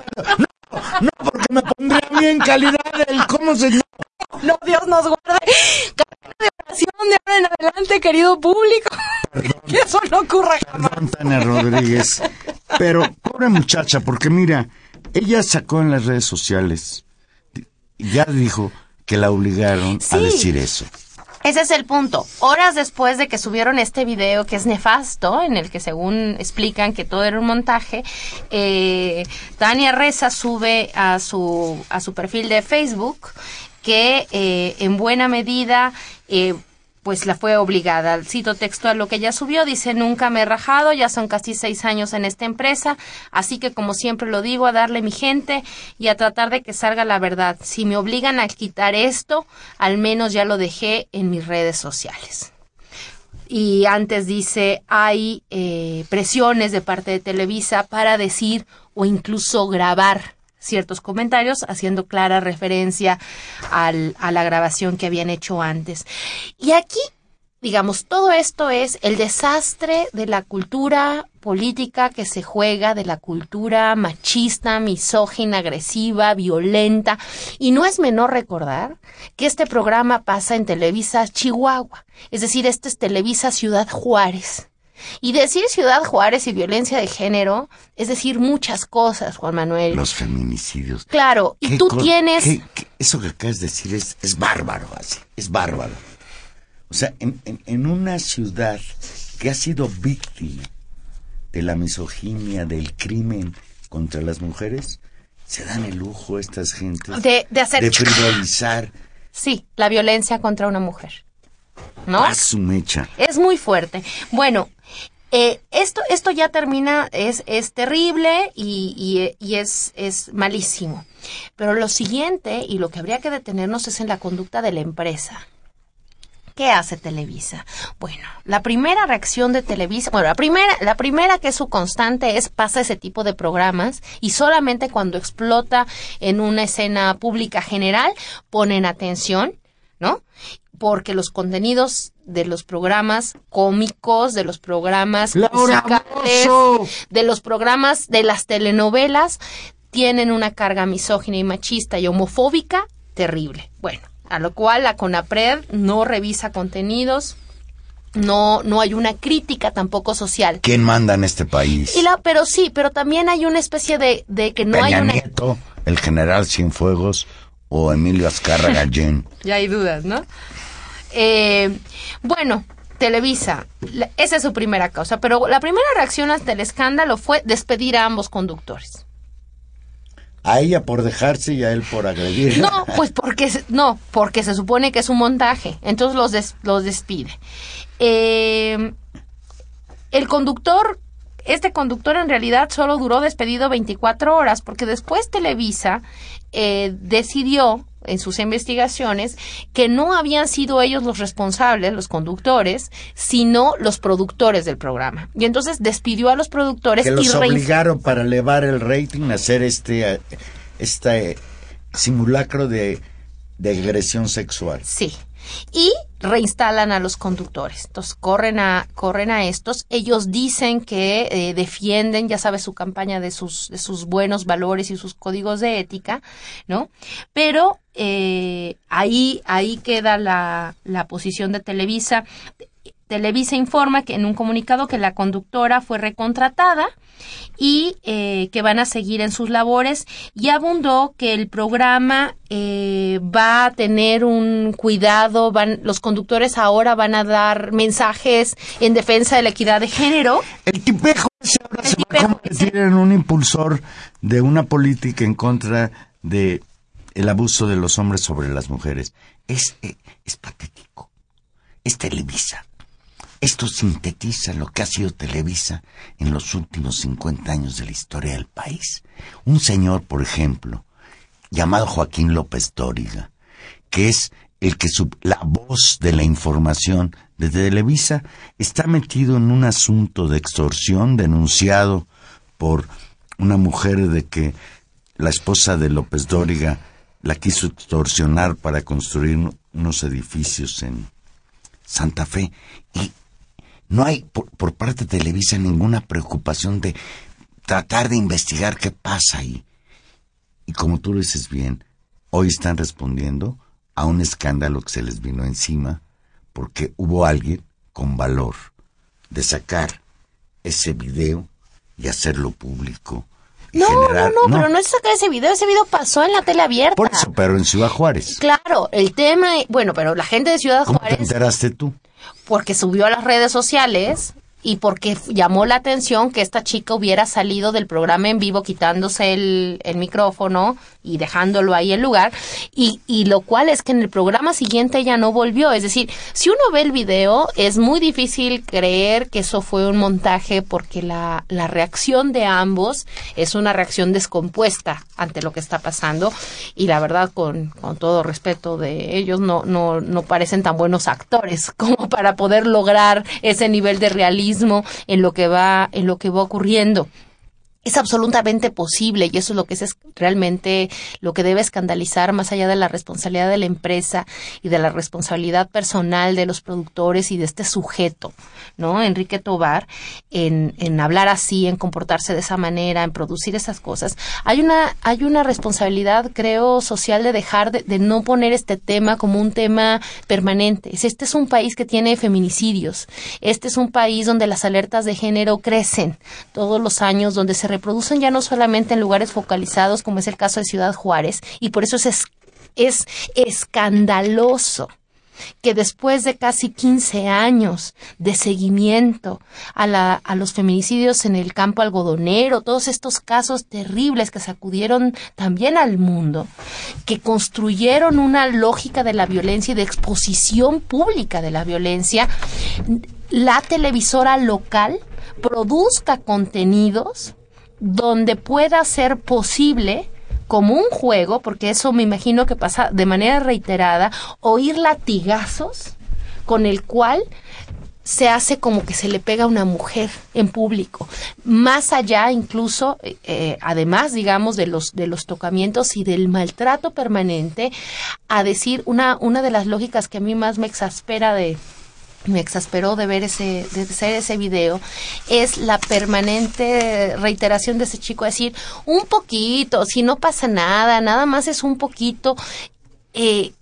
no, porque me pondría a mí en calidad del cómo se llama. No, Dios nos guarde. Cadena de oración de ahora en adelante, querido público. Perdón, que eso no ocurra jamás. Perdón, Tania Rodríguez. Pero, pobre muchacha, porque mira, ella sacó en las redes sociales ya dijo que la obligaron a decir eso. Ese es el punto. Horas después de que subieron este video que es nefasto, en el que según explican que todo era un montaje, eh, Tania Reza sube a su, a su perfil de Facebook que eh, en buena medida eh, pues la fue obligada. Cito textual lo que ella subió, dice, nunca me he rajado, ya son casi seis años en esta empresa, así que como siempre lo digo, a darle mi gente y a tratar de que salga la verdad. Si me obligan a quitar esto, al menos ya lo dejé en mis redes sociales. Y antes dice, hay eh, presiones de parte de Televisa para decir o incluso grabar ciertos comentarios, haciendo clara referencia al, a la grabación que habían hecho antes. Y aquí, digamos, todo esto es el desastre de la cultura política que se juega, de la cultura machista, misógina, agresiva, violenta. Y no es menor recordar que este programa pasa en Televisa Chihuahua, es decir, este es Televisa Ciudad Juárez. Y decir Ciudad Juárez y violencia de género es decir muchas cosas, Juan Manuel. Los feminicidios. Claro, y ¿Qué tú tienes... qué- qué- eso que acabas de decir es, es bárbaro, así, es bárbaro. O sea, en, en- en una ciudad que ha sido víctima de la misoginia, del crimen contra las mujeres, se dan el lujo estas gentes De- de hacer- de frivolizar Sí, la violencia contra una mujer. ¿No? a su mecha. Es muy fuerte. Bueno, eh, esto, esto ya termina, es, es terrible y, y, y es, es malísimo. Pero lo siguiente y lo que habría que detenernos es en la conducta de la empresa. ¿Qué hace Televisa? Bueno, la primera reacción de Televisa, bueno, la primera, la primera que es su constante es pasa ese tipo de programas y solamente cuando explota en una escena pública general ponen atención, ¿no? Porque los contenidos de los programas cómicos, de los programas ¡Laura musicales, de los programas de las telenovelas tienen una carga misógina y machista y homofóbica terrible. Bueno, a lo cual la CONAPRED no revisa contenidos, no, no hay una crítica tampoco social. ¿Quién manda en este país? Y la, pero sí, pero también hay una especie de, de que no Peña hay una... Nieto, el general Cienfuegos o Emilio Azcarra Gallén. Ya hay dudas, ¿no? Eh, bueno, Televisa, esa es su primera causa, pero la primera reacción ante el escándalo fue despedir a ambos conductores. A ella por dejarse y a él por agredir. No, pues porque se- no, porque se supone que es un montaje, entonces los des- los despide. Eh, el conductor, este conductor en realidad solo duró despedido 24 horas, porque después Televisa eh, decidió en sus investigaciones que no habían sido ellos los responsables, los conductores, sino los productores del programa. Y entonces despidió a los productores que y los obligaron para elevar el rating a hacer este, eh, este simulacro de, de agresión sexual. Sí. Y reinstalan a los conductores. Entonces corren a, corren a estos. Ellos dicen que eh, defienden, ya sabes, su campaña de sus, de sus buenos valores y sus códigos de ética, ¿no? Pero eh, ahí, ahí queda la, la posición de Televisa. Televisa informa que en un comunicado que la conductora fue recontratada y eh, que van a seguir en sus labores y abundó que el programa eh, va a tener un cuidado, van, los conductores ahora van a dar mensajes en defensa de la equidad de género. El tipejo ese ahora El se va a tipejo convertir en un impulsor de una política en contra de el abuso de los hombres sobre las mujeres. Es, eh, es patético. Es Televisa. Esto sintetiza lo que ha sido Televisa en los últimos 50 años de la historia del país. Un señor, por ejemplo, llamado Joaquín López Dóriga, que es el que sub- la voz de la información de Televisa está metido en un asunto de extorsión denunciado por una mujer de que la esposa de López Dóriga la quiso extorsionar para construir unos edificios en Santa Fe y no hay por, por parte de Televisa ninguna preocupación de tratar de investigar qué pasa ahí. Y como tú lo dices bien, hoy están respondiendo a un escándalo que se les vino encima porque hubo alguien con valor de sacar ese video y hacerlo público y No, generar- no, no, pero no es sacar ese video, ese video pasó en la tele abierta. Por eso, pero en Ciudad Juárez. Claro, el tema, bueno, pero la gente de Ciudad ¿Cómo te Juárez, enteraste tú? Porque subió a las redes sociales y porque llamó la atención que esta chica hubiera salido del programa en vivo quitándose el, el micrófono y dejándolo ahí en lugar, y, y lo cual es que en el programa siguiente ella no volvió. Es decir, si uno ve el video, es muy difícil creer que eso fue un montaje porque la, la reacción de ambos es una reacción descompuesta ante lo que está pasando y la verdad con, con todo respeto de ellos no, no, no parecen tan buenos actores como para poder lograr ese nivel de realismo en lo que va, en lo que va ocurriendo es absolutamente posible y eso es lo que es realmente lo que debe escandalizar más allá de la responsabilidad de la empresa y de la responsabilidad personal de los productores y de este sujeto, ¿no? Enrique Tobar, en, en hablar así, en comportarse de esa manera, en producir esas cosas. Hay una, hay una responsabilidad, creo, social de dejar de, de no poner este tema como un tema permanente. Este es un país que tiene feminicidios. Este es un país donde las alertas de género crecen todos los años, donde se reproducen ya no solamente en lugares focalizados, como es el caso de Ciudad Juárez, y por eso es, es, es escandaloso que después de casi 15 años de seguimiento a, la, a los feminicidios en el campo algodonero, todos estos casos terribles que sacudieron también al mundo, que construyeron una lógica de la violencia y de exposición pública de la violencia, la televisora local produzca contenidos donde pueda ser posible como un juego, porque eso me imagino que pasa de manera reiterada, oír latigazos con el cual se hace como que se le pega a una mujer en público, más allá incluso, eh, además, digamos, de los de los tocamientos y del maltrato permanente, a decir una una de las lógicas que a mí más me exaspera de me exasperó de ver ese, de hacer ese video, es la permanente reiteración de ese chico, decir, un poquito, si no pasa nada, nada más es un poquito, eh,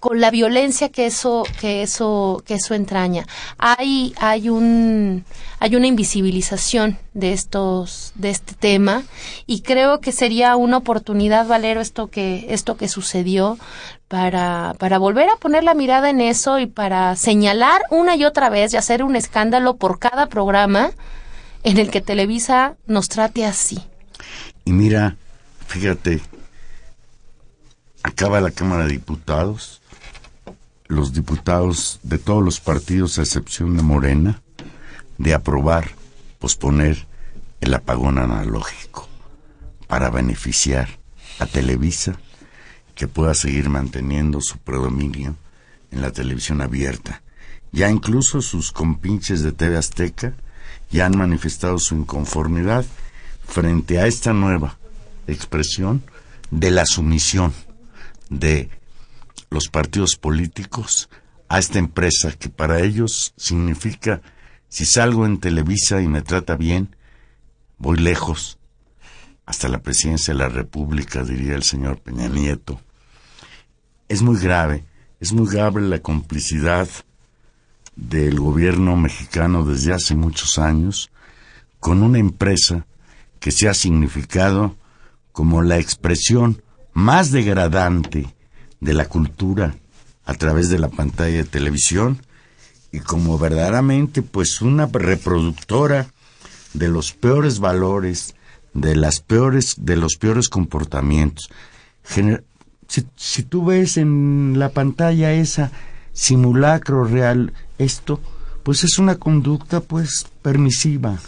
con la violencia que eso, que eso, que eso entraña. Hay, hay un, hay una invisibilización de estos, de este tema, y creo que sería una oportunidad, Valero, esto que, esto que sucedió, para, para volver a poner la mirada en eso y para señalar una y otra vez y hacer un escándalo por cada programa en el que Televisa nos trate así. Y mira, fíjate, acaba la Cámara de Diputados, los diputados de todos los partidos, a excepción de Morena, de aprobar, posponer el apagón analógico para beneficiar a Televisa que pueda seguir manteniendo su predominio en la televisión abierta. Ya incluso sus compinches de TV Azteca ya han manifestado su inconformidad frente a esta nueva expresión de la sumisión de los partidos políticos a esta empresa que para ellos significa si salgo en Televisa y me trata bien, voy lejos, hasta la presidencia de la República, diría el señor Peña Nieto. Es muy grave, es muy grave la complicidad del gobierno mexicano desde hace muchos años con una empresa que se ha significado como la expresión más degradante de la cultura a través de la pantalla de televisión y como verdaderamente pues una reproductora de los peores valores, de las peores de los peores comportamientos. Si, si tú ves en la pantalla esa simulacro real esto, pues es una conducta pues permisiva.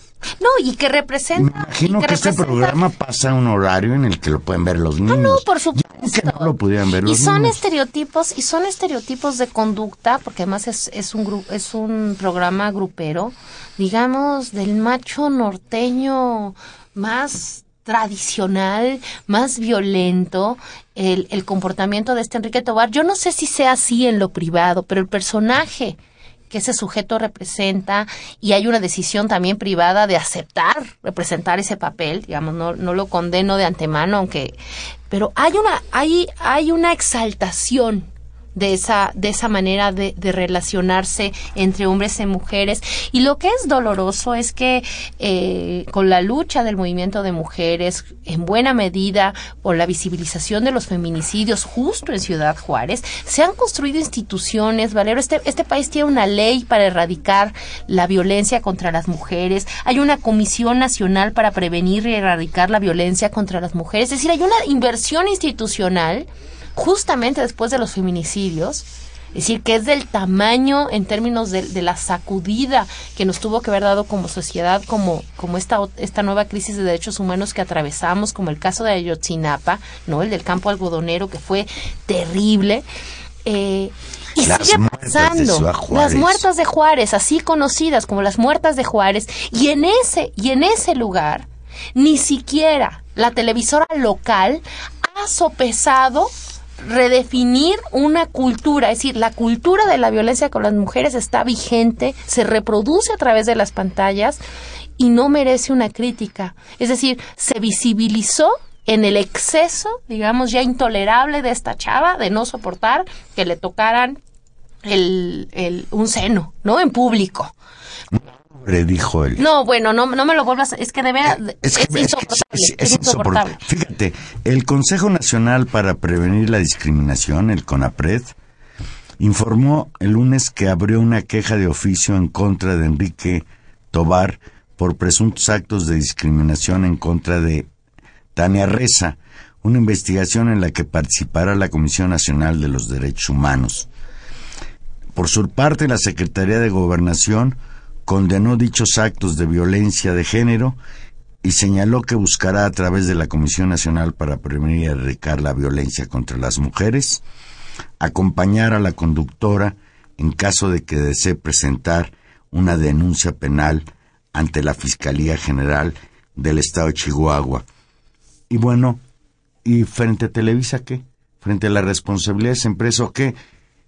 No, y que representa. Me imagino que, que, este programa pasa a un horario en el que lo pueden ver los niños. No, no, por supuesto. que no lo pudieran ver y los son niños. estereotipos y son estereotipos de conducta porque además es, es un gru- es un programa grupero digamos del macho norteño más tradicional más violento el, el comportamiento de este Enrique Tobar yo no sé si sea así en lo privado pero el personaje que ese sujeto representa y hay una decisión también privada de aceptar representar ese papel, digamos, no, no lo condeno de antemano, aunque pero hay una hay hay una exaltación de esa, de esa manera de, de relacionarse entre hombres y mujeres. Y lo que es doloroso es que eh, con la lucha del movimiento de mujeres, en buena medida por la visibilización de los feminicidios justo en Ciudad Juárez, se han construido instituciones, Valero, este, este país tiene una ley para erradicar la violencia contra las mujeres, hay una comisión nacional para prevenir y erradicar la violencia contra las mujeres, es decir, hay una inversión institucional justamente después de los feminicidios, es decir, que es del tamaño en términos de, de, la sacudida que nos tuvo que haber dado como sociedad, como, como esta, esta nueva crisis de derechos humanos que atravesamos, como el caso de Ayotzinapa, ¿no? El del campo algodonero, que fue terrible. Eh, y las sigue pasando. Las muertas de Juárez, así conocidas como las muertas de Juárez, y en ese, y en ese lugar, ni siquiera la televisora local ha sopesado redefinir una cultura, es decir, la cultura de la violencia con las mujeres está vigente, se reproduce a través de las pantallas y no merece una crítica. Es decir, se visibilizó en el exceso, digamos, ya intolerable de esta chava, de no soportar que le tocaran el, el, un seno, ¿no? En público. Dijo él. No, bueno, no, no me lo vuelvas, es que de veras, Es, que- es, insoportable. Fíjate, el Consejo Nacional para Prevenir la Discriminación, el CONAPRED, informó el lunes que abrió una queja de oficio en contra de Enrique Tobar por presuntos actos de discriminación en contra de Tania Reza, una investigación en la que participará la Comisión Nacional de los Derechos Humanos. Por su parte, la Secretaría de Gobernación condenó dichos actos de violencia de género y señaló que buscará a través de la Comisión Nacional para Prevenir y Erradicar la Violencia contra las Mujeres acompañar a la conductora en caso de que desee presentar una denuncia penal ante la Fiscalía General del Estado de Chihuahua. Y bueno, ¿y frente a Televisa qué? ¿Frente a la responsabilidad de esa empresa o qué?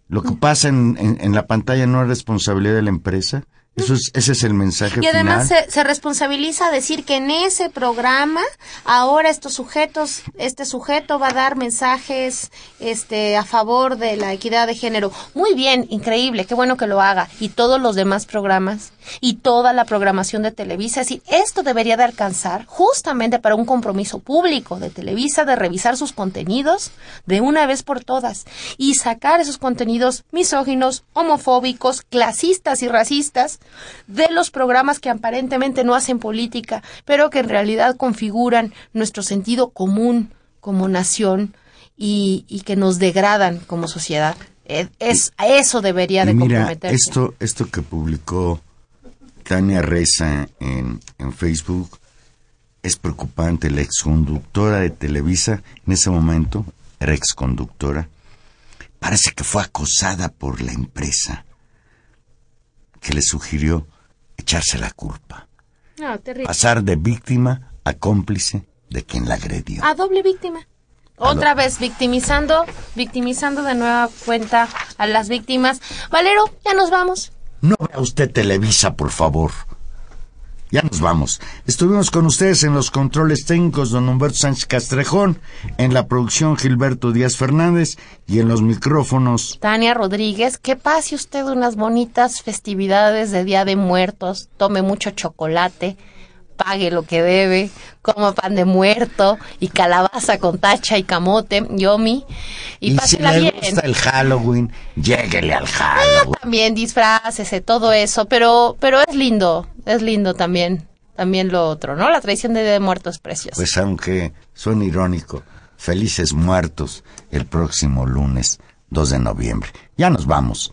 Lo que pasa en, en- en la pantalla no es responsabilidad de la empresa. Eso es, ese es el mensaje Y además final. se, se responsabiliza a decir que en ese programa ahora estos sujetos, este sujeto va a dar mensajes este a favor de la equidad de género. Muy bien, increíble, qué bueno que lo haga. Y todos los demás programas y toda la programación de Televisa, es decir, esto debería de alcanzar justamente para un compromiso público de Televisa de revisar sus contenidos de una vez por todas y sacar esos contenidos misóginos, homofóbicos, clasistas y racistas de los programas que aparentemente no hacen política, pero que en realidad configuran nuestro sentido común como nación y, y que nos degradan como sociedad. Eh, Es, a eso debería de mira, comprometerse. esto, esto que publicó Tania Reza en, en Facebook es preocupante. La exconductora de Televisa, en ese momento, era exconductora, parece que fue acosada por la empresa que le sugirió echarse la culpa, No, terrible. pasar de víctima a cómplice de quien la agredió. A doble víctima. Otra vez victimizando, victimizando de nueva cuenta a las víctimas. Valero, ya nos vamos. No vea usted Televisa, por favor. Ya nos vamos. Estuvimos con ustedes en los controles técnicos don Humberto Sánchez Castrejón, en la producción Gilberto Díaz Fernández y en los micrófonos. Tania Rodríguez, que pase usted unas bonitas festividades de Día de Muertos, tome mucho chocolate, pague lo que debe, coma pan de muerto y calabaza con tacha y camote, yomi, y, si pásela le bien. gusta el Halloween, lléguele al Halloween. También disfrácese, todo eso, pero, pero es lindo, es lindo también, también lo otro, ¿no? La tradición de Muertos es preciosa. Pues aunque suene irónico, felices muertos el próximo lunes 2 de noviembre. Ya nos vamos.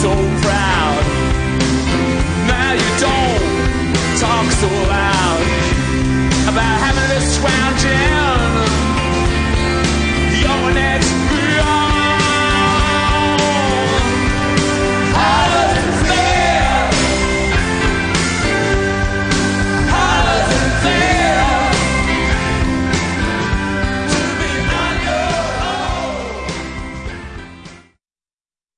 so proud. Now you don't talk so loud about having this round gin.